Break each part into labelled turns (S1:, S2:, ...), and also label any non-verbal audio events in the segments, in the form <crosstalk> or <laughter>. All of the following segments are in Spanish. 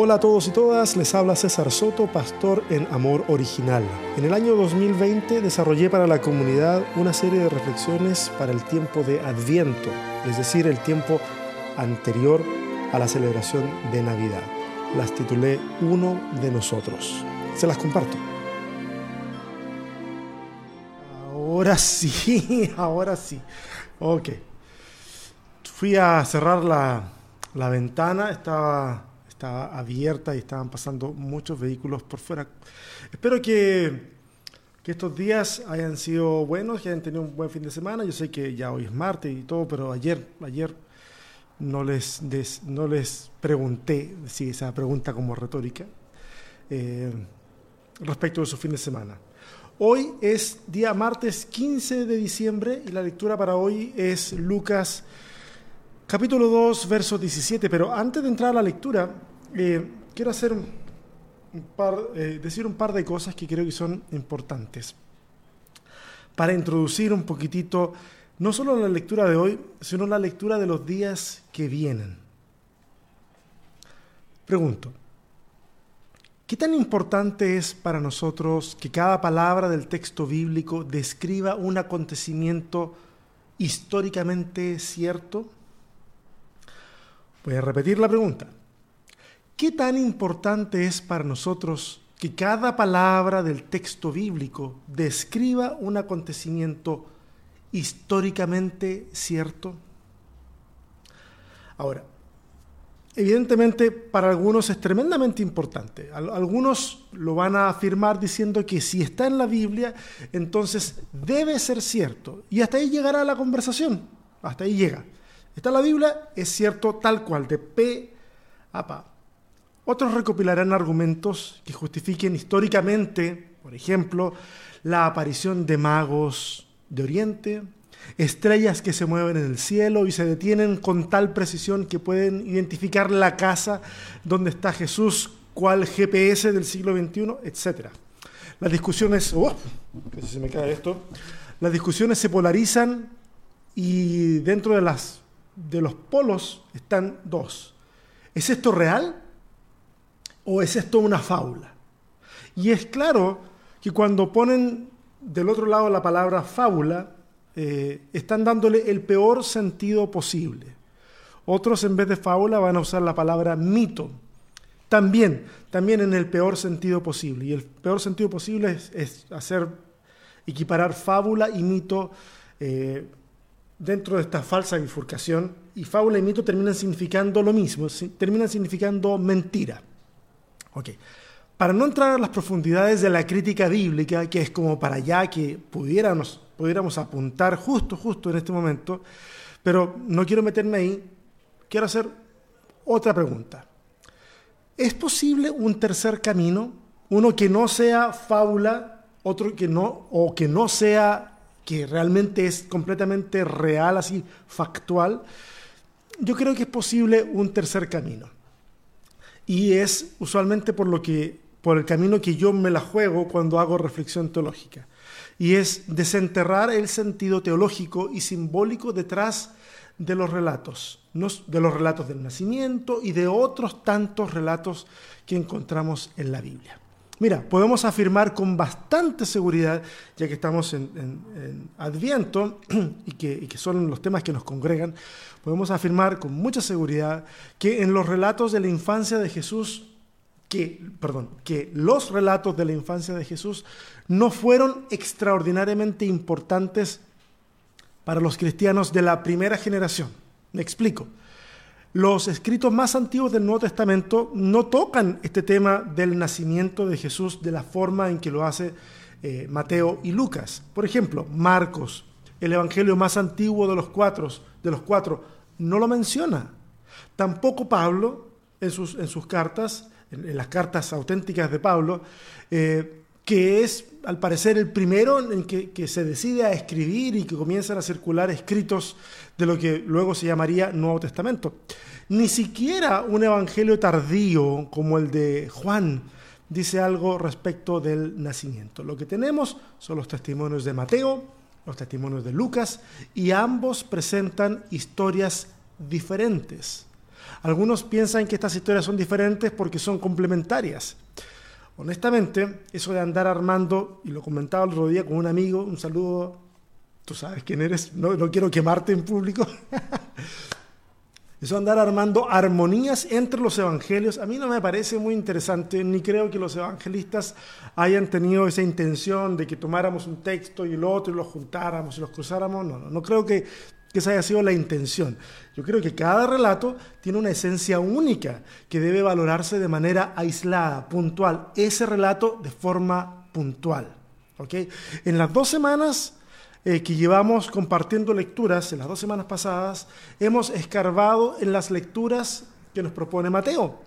S1: Hola a todos y todas, les habla César Soto, pastor en Amor Original. En el año 2020 desarrollé para la comunidad una serie de reflexiones para el tiempo de Adviento, es decir, el tiempo anterior a la celebración de Navidad. Las titulé Uno de nosotros. Se las comparto. Ahora sí, <laughs> ahora sí. Ok. Fui a cerrar la, la ventana, estaba estaba abierta y estaban pasando muchos vehículos por fuera. Espero que, que, estos días hayan sido buenos, que hayan tenido un buen fin de semana. Yo sé que ya hoy es martes y todo, pero ayer, ayer no les, no les pregunté, si esa pregunta como retórica, eh, respecto de su fin de semana. Hoy es día martes 15 de diciembre y la lectura para hoy es Lucas capítulo 2, verso 17. Pero antes de entrar a la lectura, eh, quiero hacer eh, decir un par de cosas que creo que son importantes para introducir un poquitito no solo la lectura de hoy, sino la lectura de los días que vienen. Pregunto, ¿qué tan importante es para nosotros que cada palabra del texto bíblico describa un acontecimiento históricamente cierto? Voy a repetir la pregunta. ¿Qué tan importante es para nosotros que cada palabra del texto bíblico describa un acontecimiento históricamente cierto? Ahora, evidentemente para algunos es tremendamente importante. Algunos lo van a afirmar diciendo que si está en la Biblia, entonces debe ser cierto. Y hasta ahí llegará la conversación. Hasta ahí llega. Está en la Biblia, es cierto tal cual, de pe a pa. Otros recopilarán argumentos que justifiquen históricamente, por ejemplo, la aparición de magos de Oriente, estrellas que se mueven en el cielo y se detienen con tal precisión que pueden identificar la casa donde está Jesús, cual GPS del siglo XXI, etc. Las discusiones, oh, se me cae esto, las discusiones se polarizan y dentro de, los polos están dos. ¿Es esto real? ¿O es esto una fábula? Y es claro que cuando ponen del otro lado la palabra fábula, eh, están dándole el peor sentido posible. Otros en vez de fábula van a usar la palabra mito. También, también en el peor sentido posible. Y el peor sentido posible es, hacer, equiparar fábula y mito eh, dentro de esta falsa bifurcación. Y fábula y mito terminan significando lo mismo, terminan significando mentira. Ok. Para no entrar a las profundidades de la crítica bíblica, que es como para allá que pudiéramos, pudiéramos apuntar justo, justo en este momento, pero no quiero meterme ahí, quiero hacer otra pregunta. ¿Es posible un tercer camino? Uno que no sea fábula, otro que no, o que no sea que realmente es completamente real, así factual. Yo creo que es posible un tercer camino. Y es usualmente por lo que por el camino que yo me la juego cuando hago reflexión teológica. Y es desenterrar el sentido teológico y simbólico detrás de los relatos, de los relatos del nacimiento y de otros tantos relatos que encontramos en la Biblia. Mira, podemos afirmar con bastante seguridad, ya que estamos en, Adviento <clears throat> y que, y que, son los temas que nos congregan, podemos afirmar con mucha seguridad que en los relatos de la infancia de Jesús, que, perdón, que los relatos de la infancia de Jesús no fueron extraordinariamente importantes para los cristianos de la primera generación. Me explico. Los escritos más antiguos del Nuevo Testamento no tocan este tema del nacimiento de Jesús de la forma en que lo hace eh, Mateo y Lucas. Por ejemplo, Marcos, el evangelio más antiguo de los cuatro, de los cuatro no lo menciona. Tampoco Pablo, en sus, en sus cartas, en, las cartas auténticas de Pablo, eh, que es al parecer el primero en que, se decide a escribir y que comienzan a circular escritos de lo que luego se llamaría Nuevo Testamento. Ni siquiera un evangelio tardío como el de Juan dice algo respecto del nacimiento. Lo que tenemos son los testimonios de Mateo, los testimonios de Lucas, y ambos presentan historias diferentes. Algunos piensan que estas historias son diferentes porque son complementarias. Honestamente, eso de andar armando, y lo comentaba el otro día con un amigo, un saludo, tú sabes quién eres, no, no quiero quemarte en público, <laughs> Eso andar armando armonías entre los evangelios, a mí no me parece muy interesante, ni creo que los evangelistas hayan tenido esa intención de que tomáramos un texto y el otro y los juntáramos y los cruzáramos. No, no, no creo que, que esa haya sido la intención. Yo creo que cada relato tiene una esencia única que debe valorarse de manera aislada, puntual. Ese relato de forma puntual. ¿okay? En las dos semanas eh, que llevamos compartiendo lecturas en las dos semanas pasadas, hemos escarbado en las lecturas que nos propone Mateo.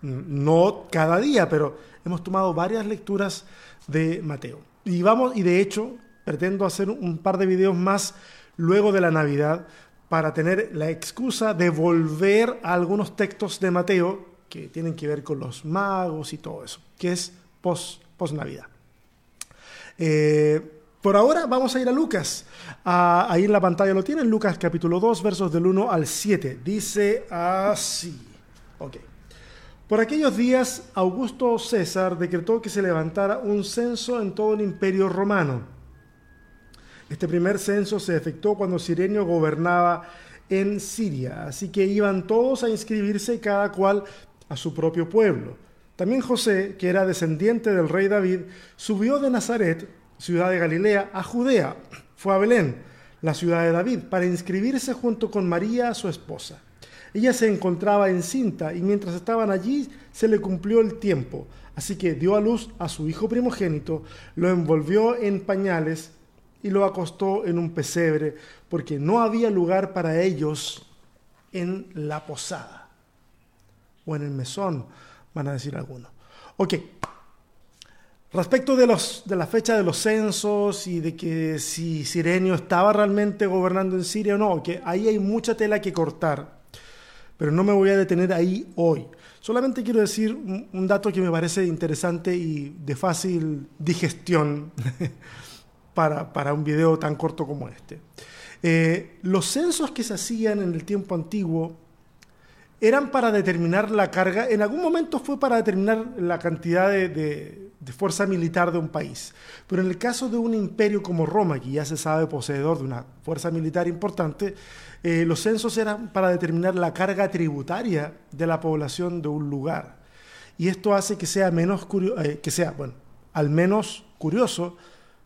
S1: No cada día, pero hemos tomado varias lecturas de Mateo. Y vamos, y de hecho, pretendo hacer un par de videos más luego de la Navidad para tener la excusa de volver a algunos textos de Mateo que tienen que ver con los magos y todo eso, que es post, post Navidad. Eh, por ahora vamos a ir a Lucas. Ah, ahí en la pantalla lo tienen, Lucas capítulo 2, versos del 1 al 7. Dice así. Ok. Por aquellos días, Augusto César decretó que se levantara un censo en todo el imperio romano. Este primer censo se efectuó cuando Sirenio gobernaba en Siria, así que iban todos a inscribirse cada cual a su propio pueblo. También José, que era descendiente del rey David, subió de Nazaret ciudad de Galilea, a Judea. Fue a Belén, la ciudad de David, para inscribirse junto con María, su esposa. Ella se encontraba encinta y mientras estaban allí se le cumplió el tiempo. Así que dio a luz a su hijo primogénito, lo envolvió en pañales y lo acostó en un pesebre, porque no había lugar para ellos en la posada o en el mesón, van a decir algunos. Ok, Respecto de, los, de la fecha de los censos y de que si Sirenio estaba realmente gobernando en Siria o no, que ahí hay mucha tela que cortar, pero no me voy a detener ahí hoy. Solamente quiero decir un, dato que me parece interesante y de fácil digestión <laughs> para, para un video tan corto como este. Eh, los censos que se hacían en el tiempo antiguo eran para determinar la carga, en algún momento fue para determinar la cantidad de de fuerza militar de un país. Pero en el caso de un imperio como Roma, que ya se sabe poseedor de una fuerza militar importante, eh, los censos eran para determinar la carga tributaria de la población de un lugar. Y esto hace que sea menos eh, que sea, bueno, al menos curioso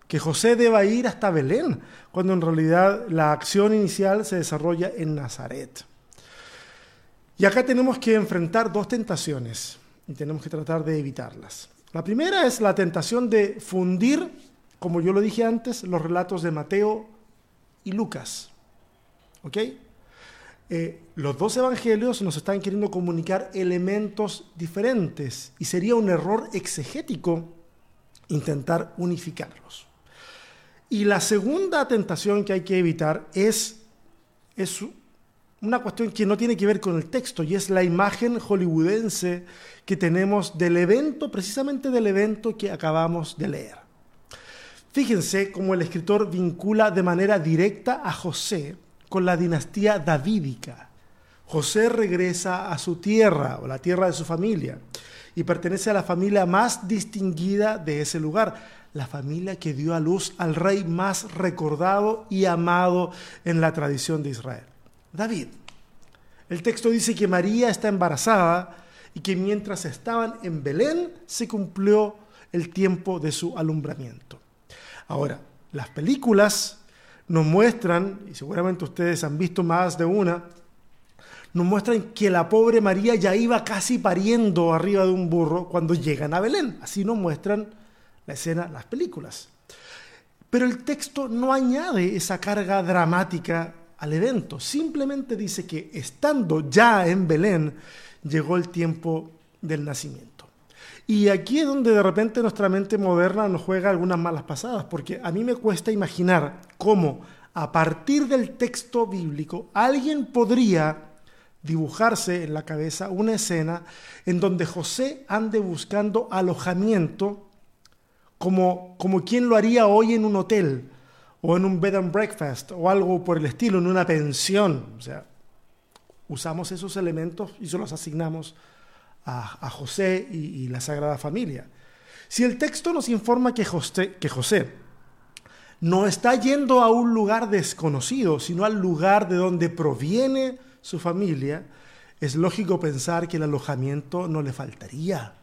S1: que José deba ir hasta Belén, cuando en realidad la acción inicial se desarrolla en Nazaret. Y acá tenemos que enfrentar dos tentaciones y tenemos que tratar de evitarlas. La primera es la tentación de fundir, como yo lo dije antes, los relatos de Mateo y Lucas. ¿Ok? Eh, los dos evangelios nos están queriendo comunicar elementos diferentes y sería un error exegético intentar unificarlos. Y la segunda tentación que hay que evitar es, es una cuestión que no tiene que ver con el texto y es la imagen hollywoodense que tenemos del evento, precisamente del evento que acabamos de leer. Fíjense cómo el escritor vincula de manera directa a José con la dinastía davídica. José regresa a su tierra o la tierra de su familia y pertenece a la familia más distinguida de ese lugar, la familia que dio a luz al rey más recordado y amado en la tradición de Israel. David. El texto dice que María está embarazada y que mientras estaban en Belén se cumplió el tiempo de su alumbramiento. Ahora, las películas nos muestran, y seguramente ustedes han visto más de una, nos muestran que la pobre María ya iba casi pariendo arriba de un burro cuando llegan a Belén. Así nos muestran la escena, las películas. Pero el texto no añade esa carga dramática al evento. Simplemente dice que estando ya en Belén, llegó el tiempo del nacimiento. Y aquí es donde de repente nuestra mente moderna nos juega algunas malas pasadas, porque a mí me cuesta imaginar cómo a partir del texto bíblico alguien podría dibujarse en la cabeza una escena en donde José ande buscando alojamiento como, como quien lo haría hoy en un hotel, o en un bed and breakfast o algo por el estilo, en una pensión. O sea, usamos esos elementos y se los asignamos a, José y, la Sagrada Familia. Si el texto nos informa que José, que José no está yendo a un lugar desconocido, sino al lugar de donde proviene su familia, es lógico pensar que el alojamiento no le faltaría.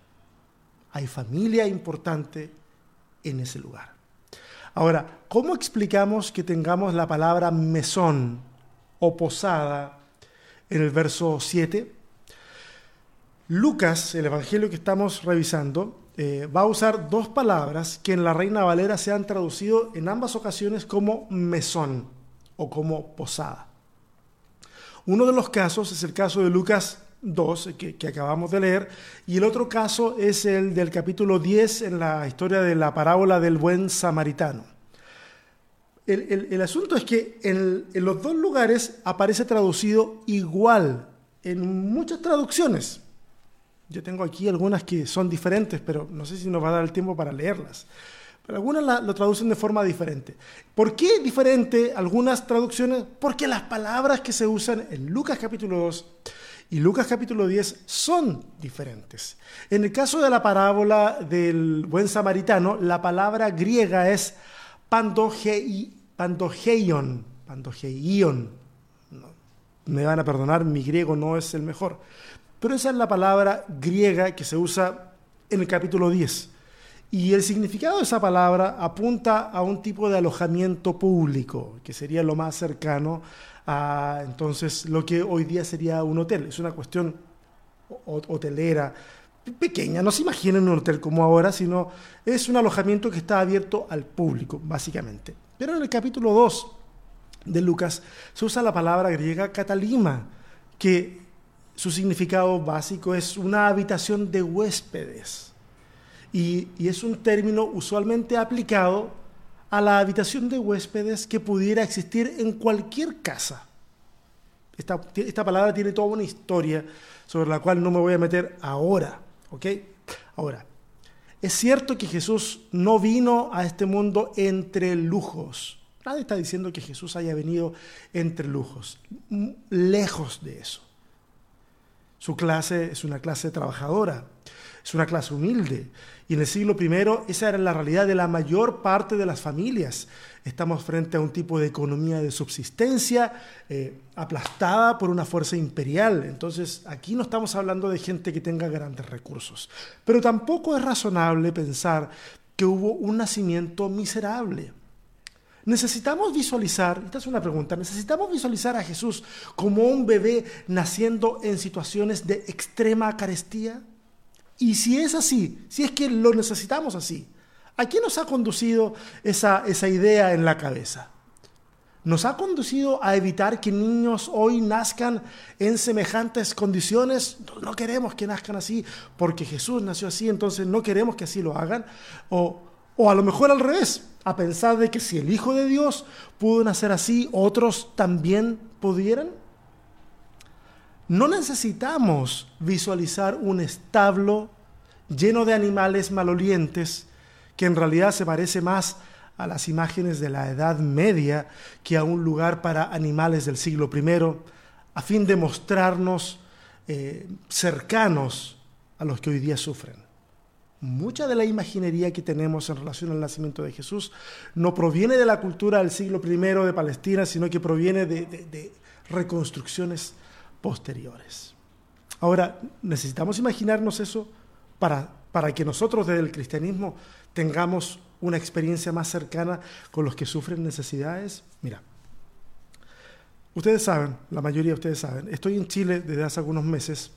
S1: Hay familia importante en ese lugar. Ahora, ¿cómo explicamos que tengamos la palabra mesón o posada en el verso 7? Lucas, el Evangelio que estamos revisando, eh, va a usar dos palabras que en la Reina Valera se han traducido en ambas ocasiones como mesón o como posada. Uno de los casos es el caso de Lucas 2, que, acabamos de leer, y el otro caso es el del capítulo 10 en la historia de la parábola del buen samaritano. El, asunto es que en, los dos lugares aparece traducido igual en muchas traducciones. Yo tengo aquí algunas que son diferentes, pero no sé si nos va a dar el tiempo para leerlas. Pero algunas lo traducen de forma diferente. ¿Por qué diferente algunas traducciones? Porque las palabras que se usan en Lucas capítulo 2 y Lucas capítulo 10 son diferentes. En el caso de la parábola del buen samaritano, la palabra griega es pandogeion. Pandogeion. me van a perdonar, mi griego no es el mejor. Pero esa es la palabra griega que se usa en el capítulo 10. Y el significado de esa palabra apunta a un tipo de alojamiento público, que sería lo más cercano a entonces lo que hoy día sería un hotel. Es una cuestión hotelera pequeña, no se imaginen un hotel como ahora, sino es un alojamiento que está abierto al público, básicamente. Pero en el capítulo 2 de Lucas se usa la palabra griega catalima, que su significado básico es una habitación de huéspedes. Y, es un término usualmente aplicado a la habitación de huéspedes que pudiera existir en cualquier casa. Esta, esta, palabra tiene toda una historia sobre la cual no me voy a meter ahora. ¿ok? Ahora, es cierto que Jesús no vino a este mundo entre lujos. Nadie está diciendo que Jesús haya venido entre lujos. Lejos de eso. Su clase es una clase trabajadora, es una clase humilde. En el siglo I esa era la realidad de la mayor parte de las familias. Estamos frente a un tipo de economía de subsistencia eh, aplastada por una fuerza imperial. Entonces aquí no estamos hablando de gente que tenga grandes recursos. Pero tampoco es razonable pensar que hubo un nacimiento miserable. Necesitamos visualizar, esta es una pregunta, necesitamos visualizar a Jesús como un bebé naciendo en situaciones de extrema carestía. Y si es así, si es que lo necesitamos así, ¿a quién nos ha conducido esa, esa idea en la cabeza? ¿Nos ha conducido a evitar que niños hoy nazcan en semejantes condiciones? No queremos que nazcan así porque Jesús nació así, entonces no queremos que así lo hagan. O, o a lo mejor al revés, a pensar de que si el Hijo de Dios pudo nacer así, otros también pudieran. No necesitamos visualizar un establo lleno de animales malolientes que en realidad se parece más a las imágenes de la Edad Media que a un lugar para animales del siglo I, a fin de mostrarnos eh, cercanos a los que hoy día sufren. Mucha de la imaginería que tenemos en relación al nacimiento de Jesús no proviene de la cultura del siglo I de Palestina, sino que proviene de, reconstrucciones posteriores. Ahora, necesitamos imaginarnos eso para, para que nosotros desde el cristianismo tengamos una experiencia más cercana con los que sufren necesidades. Mira, ustedes saben, la mayoría de ustedes saben, estoy en Chile desde hace algunos meses,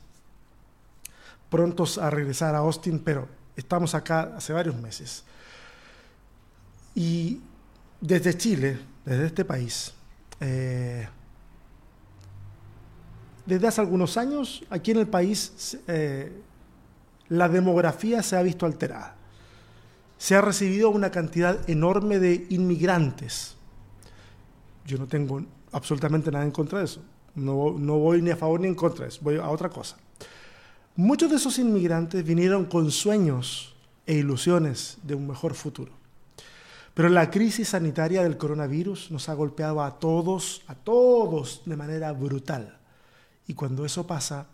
S1: prontos a regresar a Austin, pero estamos acá hace varios meses. Y desde Chile, desde este país, eh, desde hace algunos años, aquí en el país, eh, la demografía se ha visto alterada. Se ha recibido una cantidad enorme de inmigrantes. Yo no tengo absolutamente nada en contra de eso. No, no voy ni a favor ni en contra de eso. Voy a otra cosa. Muchos de esos inmigrantes vinieron con sueños e ilusiones de un mejor futuro. Pero la crisis sanitaria del coronavirus nos ha golpeado a todos, a todos de manera brutal. Y cuando eso pasa,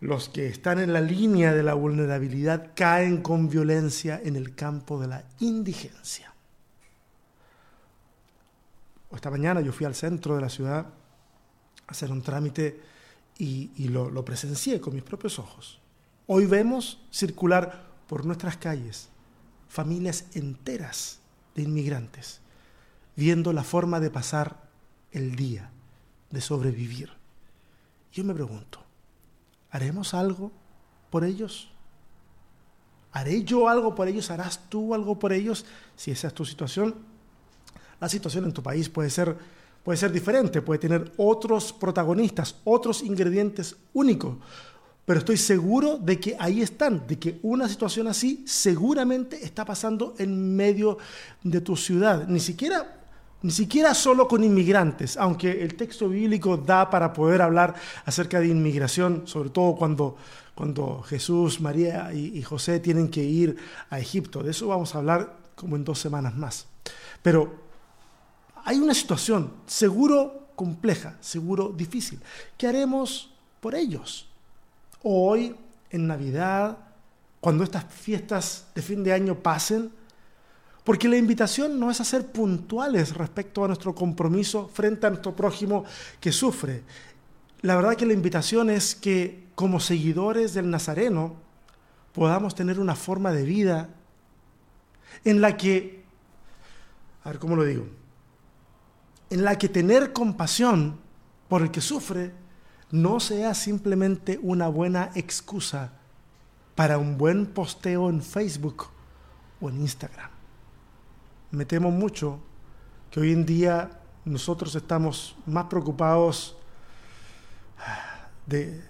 S1: los que están en la línea de la vulnerabilidad caen con violencia en el campo de la indigencia. Esta mañana yo fui al centro de la ciudad a hacer un trámite y, lo, presencié con mis propios ojos. Hoy vemos circular por nuestras calles familias enteras de inmigrantes, viendo la forma de pasar el día, de sobrevivir. Yo me pregunto, ¿haremos algo por ellos? ¿Haré yo algo por ellos? ¿Harás tú algo por ellos? Si esa es tu situación, la situación en tu país puede ser, puede ser diferente, puede tener otros protagonistas, otros ingredientes únicos. Pero estoy seguro de que ahí están, de que una situación así seguramente está pasando en medio de tu ciudad. Ni siquiera ni siquiera solo con inmigrantes, aunque el texto bíblico da para poder hablar acerca de inmigración, sobre todo cuando, cuando Jesús, María y, y, José tienen que ir a Egipto. De eso vamos a hablar como en dos semanas más. Pero hay una situación seguro compleja, seguro difícil. ¿Qué haremos por ellos? Hoy, en Navidad, cuando estas fiestas de fin de año pasen, porque la invitación no es a ser puntuales respecto a nuestro compromiso frente a nuestro prójimo que sufre. La verdad que la invitación es que como seguidores del Nazareno podamos tener una forma de vida en la que, a ver cómo lo digo, en la que tener compasión por el que sufre no sea simplemente una buena excusa para un buen posteo en Facebook o en Instagram me temo mucho que hoy en día nosotros estamos más preocupados de,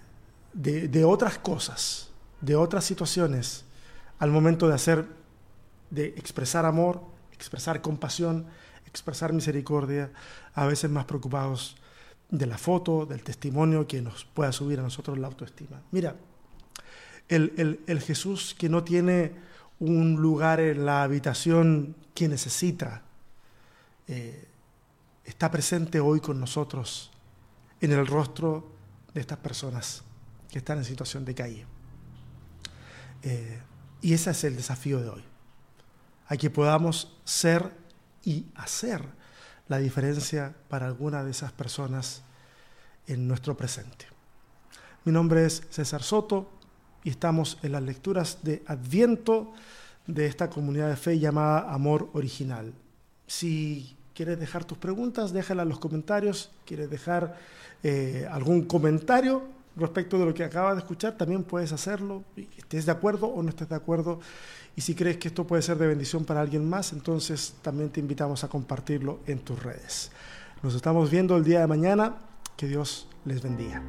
S1: de, otras cosas, de otras situaciones, al momento de hacer, de expresar amor, expresar compasión, expresar misericordia, a veces más preocupados de la foto, del testimonio que nos pueda subir a nosotros la autoestima. Mira, el, el Jesús que no tiene un lugar en la habitación que necesita, eh, está presente hoy con nosotros en el rostro de estas personas que están en situación de calle. Eh, y ese es el desafío de hoy, a que podamos ser y hacer la diferencia para alguna de esas personas en nuestro presente. Mi nombre es César Soto, y estamos en las lecturas de Adviento de esta comunidad de fe llamada Amor Original. Si quieres dejar tus preguntas, déjala en los comentarios. ¿Quieres dejar eh, algún comentario respecto de lo que acabas de escuchar? También puedes hacerlo, estés de acuerdo o no estés de acuerdo. Y si crees que esto puede ser de bendición para alguien más, entonces también te invitamos a compartirlo en tus redes. Nos estamos viendo el día de mañana. Que Dios les bendiga.